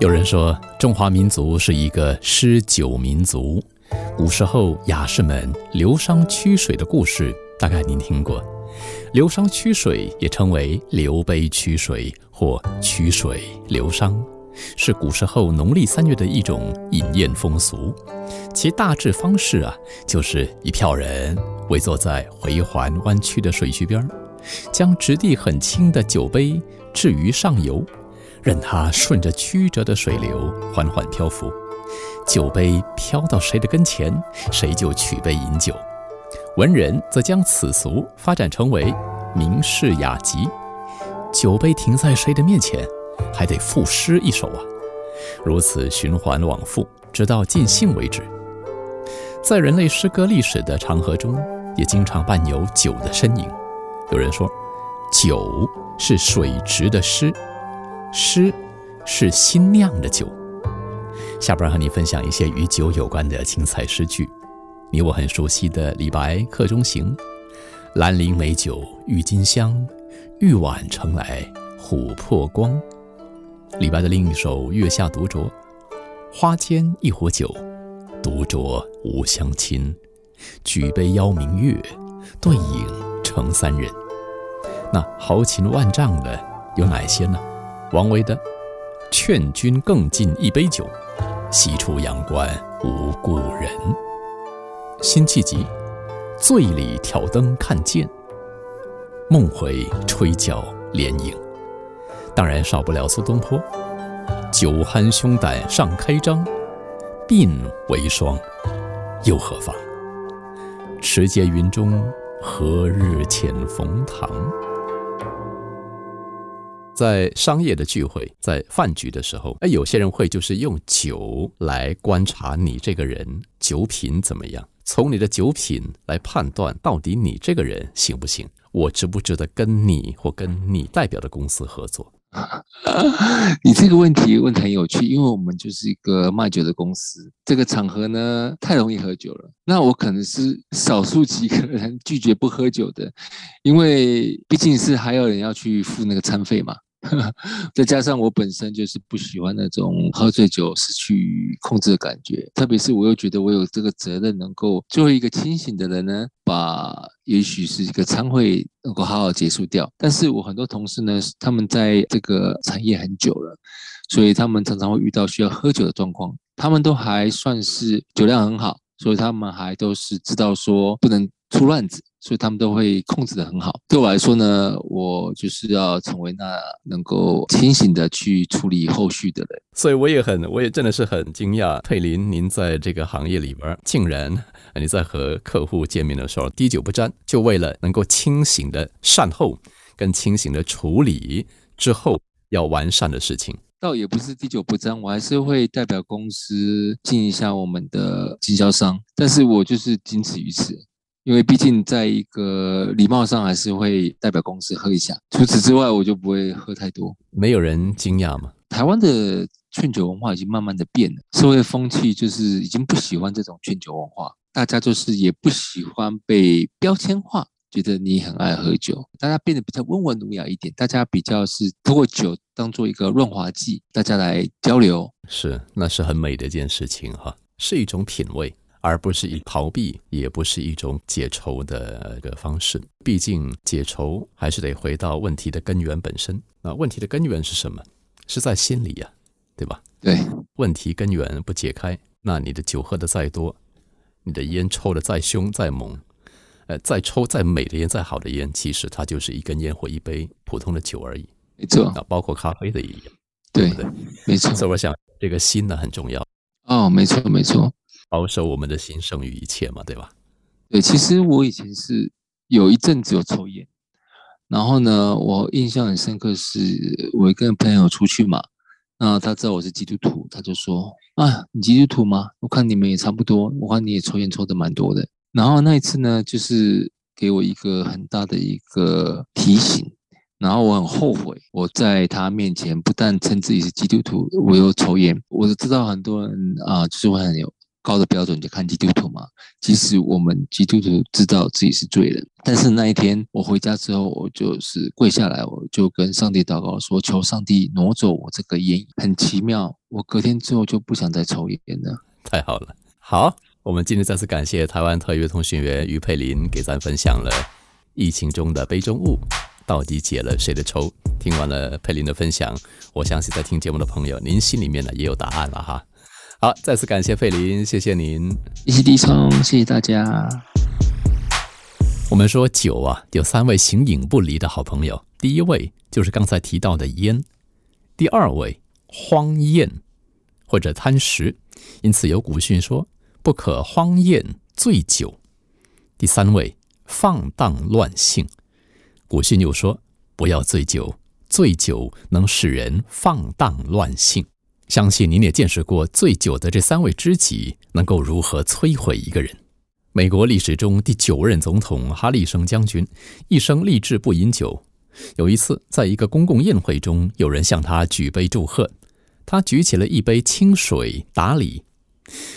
有人说，中华民族是一个诗酒民族。古时候雅士们流觞曲水的故事，大概您听过。流觞曲水也称为流杯曲水或曲水流觞，是古时候农历三月的一种饮宴风俗。其大致方式啊，就是一票人围坐在回环弯曲的水渠边，将质地很轻的酒杯置于上游。任它顺着曲折的水流缓缓漂浮，酒杯飘到谁的跟前，谁就取杯饮酒。文人则将此俗发展成为名士雅集，酒杯停在谁的面前，还得赋诗一首啊，如此循环往复，直到尽兴为止。在人类诗歌历史的长河中，也经常伴有酒的身影。有人说，酒是水质的诗。诗是新酿的酒。下边和你分享一些与酒有关的精彩诗句。你我很熟悉的李白《客中行》：“兰陵美酒郁金香，玉碗盛来琥珀光。”李白的另一首《月下独酌》：“花间一壶酒，独酌无相亲。举杯邀明月，对影成三人。”那豪情万丈的有哪些呢？王维的“劝君更尽一杯酒，西出阳关无故人。”辛弃疾“醉里挑灯看剑，梦回吹角连营。”当然少不了苏东坡“酒酣胸胆尚开张，鬓为霜，又何妨？持节云中，何日遣冯唐？”在商业的聚会，在饭局的时候，哎，有些人会就是用酒来观察你这个人酒品怎么样，从你的酒品来判断到底你这个人行不行，我值不值得跟你或跟你代表的公司合作。你这个问题问得很有趣，因为我们就是一个卖酒的公司，这个场合呢太容易喝酒了。那我可能是少数几个人拒绝不喝酒的，因为毕竟是还有人要去付那个餐费嘛。再加上我本身就是不喜欢那种喝醉酒失去控制的感觉，特别是我又觉得我有这个责任，能够作为一个清醒的人呢，把也许是一个餐会能够好好结束掉。但是我很多同事呢，他们在这个产业很久了，所以他们常常会遇到需要喝酒的状况，他们都还算是酒量很好，所以他们还都是知道说不能出乱子。所以他们都会控制的很好。对我来说呢，我就是要成为那能够清醒的去处理后续的人。所以我也很，我也真的是很惊讶，佩林，您在这个行业里边，竟然你在和客户见面的时候滴酒不沾，就为了能够清醒的善后跟清醒的处理之后要完善的事情。倒也不是滴酒不沾，我还是会代表公司尽一下我们的经销商，但是我就是仅此于此。因为毕竟在一个礼貌上，还是会代表公司喝一下。除此之外，我就不会喝太多。没有人惊讶吗？台湾的劝酒文化已经慢慢的变了，社会风气就是已经不喜欢这种劝酒文化，大家就是也不喜欢被标签化，觉得你很爱喝酒，大家变得比较温文儒雅一点，大家比较是通过酒当做一个润滑剂，大家来交流。是，那是很美的一件事情哈，是一种品味。而不是以逃避，也不是一种解愁的一个方式。毕竟解愁还是得回到问题的根源本身。那问题的根源是什么？是在心里呀，对吧？对，问题根源不解开，那你的酒喝的再多，你的烟抽的再凶再猛，呃，再抽再美的烟，再好的烟，其实它就是一根烟或一杯普通的酒而已。没错，啊，包括咖啡的一样，对不对？没错。所以我想，这个心呢很重要。哦，没错，没错。保守我们的心胜于一切嘛，对吧？对，其实我以前是有一阵子有抽烟，然后呢，我印象很深刻是，我跟朋友出去嘛，那他知道我是基督徒，他就说：“啊，你基督徒吗？我看你们也差不多，我看你也抽烟抽的蛮多的。”然后那一次呢，就是给我一个很大的一个提醒，然后我很后悔，我在他面前不但称自己是基督徒，我又抽烟。我知道很多人啊，就是会很有。高的标准就看基督徒嘛。即使我们基督徒知道自己是罪人，但是那一天我回家之后，我就是跪下来，我就跟上帝祷告说：求上帝挪走我这个烟。很奇妙，我隔天之后就不想再抽烟了。太好了，好，我们今天再次感谢台湾特约通讯员于佩林给咱分享了疫情中的杯中物到底解了谁的愁。听完了佩林的分享，我相信在听节目的朋友，您心里面呢也有答案了哈。好，再次感谢费林，谢谢您，谢谢李聪，谢谢大家。我们说酒啊，有三位形影不离的好朋友，第一位就是刚才提到的烟，第二位荒宴或者贪食，因此有古训说不可荒宴醉酒；第三位放荡乱性，古训又说不要醉酒，醉酒能使人放荡乱性。相信您也见识过醉酒的这三位知己能够如何摧毁一个人。美国历史中第九任总统哈利生将军一生立志不饮酒。有一次，在一个公共宴会中，有人向他举杯祝贺，他举起了一杯清水打礼。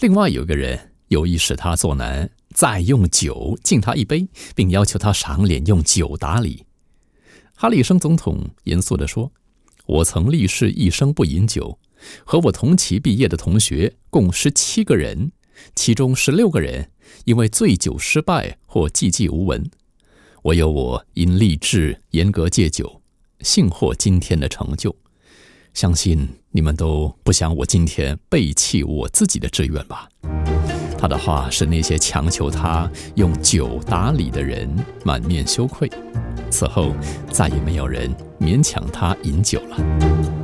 另外有一个人有意使他作难，再用酒敬他一杯，并要求他赏脸用酒打礼。哈里生总统严肃地说：“我曾立誓一生不饮酒。”和我同期毕业的同学共十七个人，其中十六个人因为醉酒失败或寂寂无闻，唯有我因立志严格戒酒，幸获今天的成就。相信你们都不想我今天背弃我自己的志愿吧？他的话使那些强求他用酒打理的人满面羞愧，此后再也没有人勉强他饮酒了。